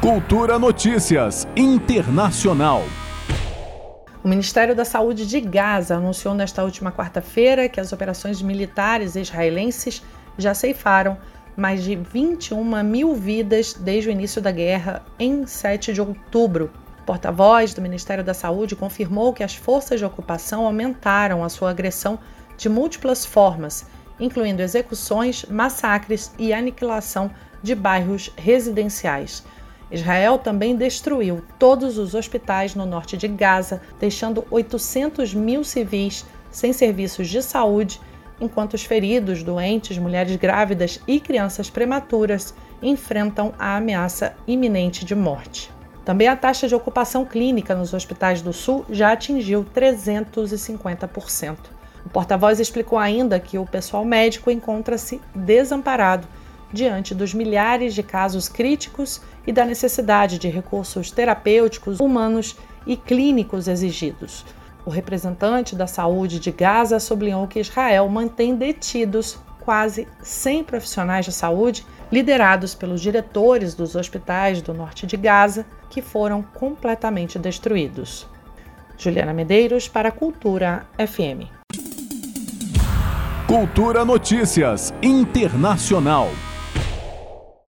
Cultura Notícias Internacional. O Ministério da Saúde de Gaza anunciou nesta última quarta-feira que as operações militares israelenses já ceifaram mais de 21 mil vidas desde o início da guerra em 7 de outubro. Porta-voz do Ministério da Saúde confirmou que as forças de ocupação aumentaram a sua agressão de múltiplas formas, incluindo execuções, massacres e aniquilação de bairros residenciais. Israel também destruiu todos os hospitais no norte de Gaza, deixando 800 mil civis sem serviços de saúde, enquanto os feridos, doentes, mulheres grávidas e crianças prematuras enfrentam a ameaça iminente de morte. Também a taxa de ocupação clínica nos hospitais do Sul já atingiu 350%. O porta-voz explicou ainda que o pessoal médico encontra-se desamparado diante dos milhares de casos críticos e da necessidade de recursos terapêuticos, humanos e clínicos exigidos. O representante da saúde de Gaza sublinhou que Israel mantém detidos quase 100 profissionais de saúde liderados pelos diretores dos hospitais do norte de Gaza, que foram completamente destruídos. Juliana Medeiros para Cultura FM. Cultura Notícias Internacional.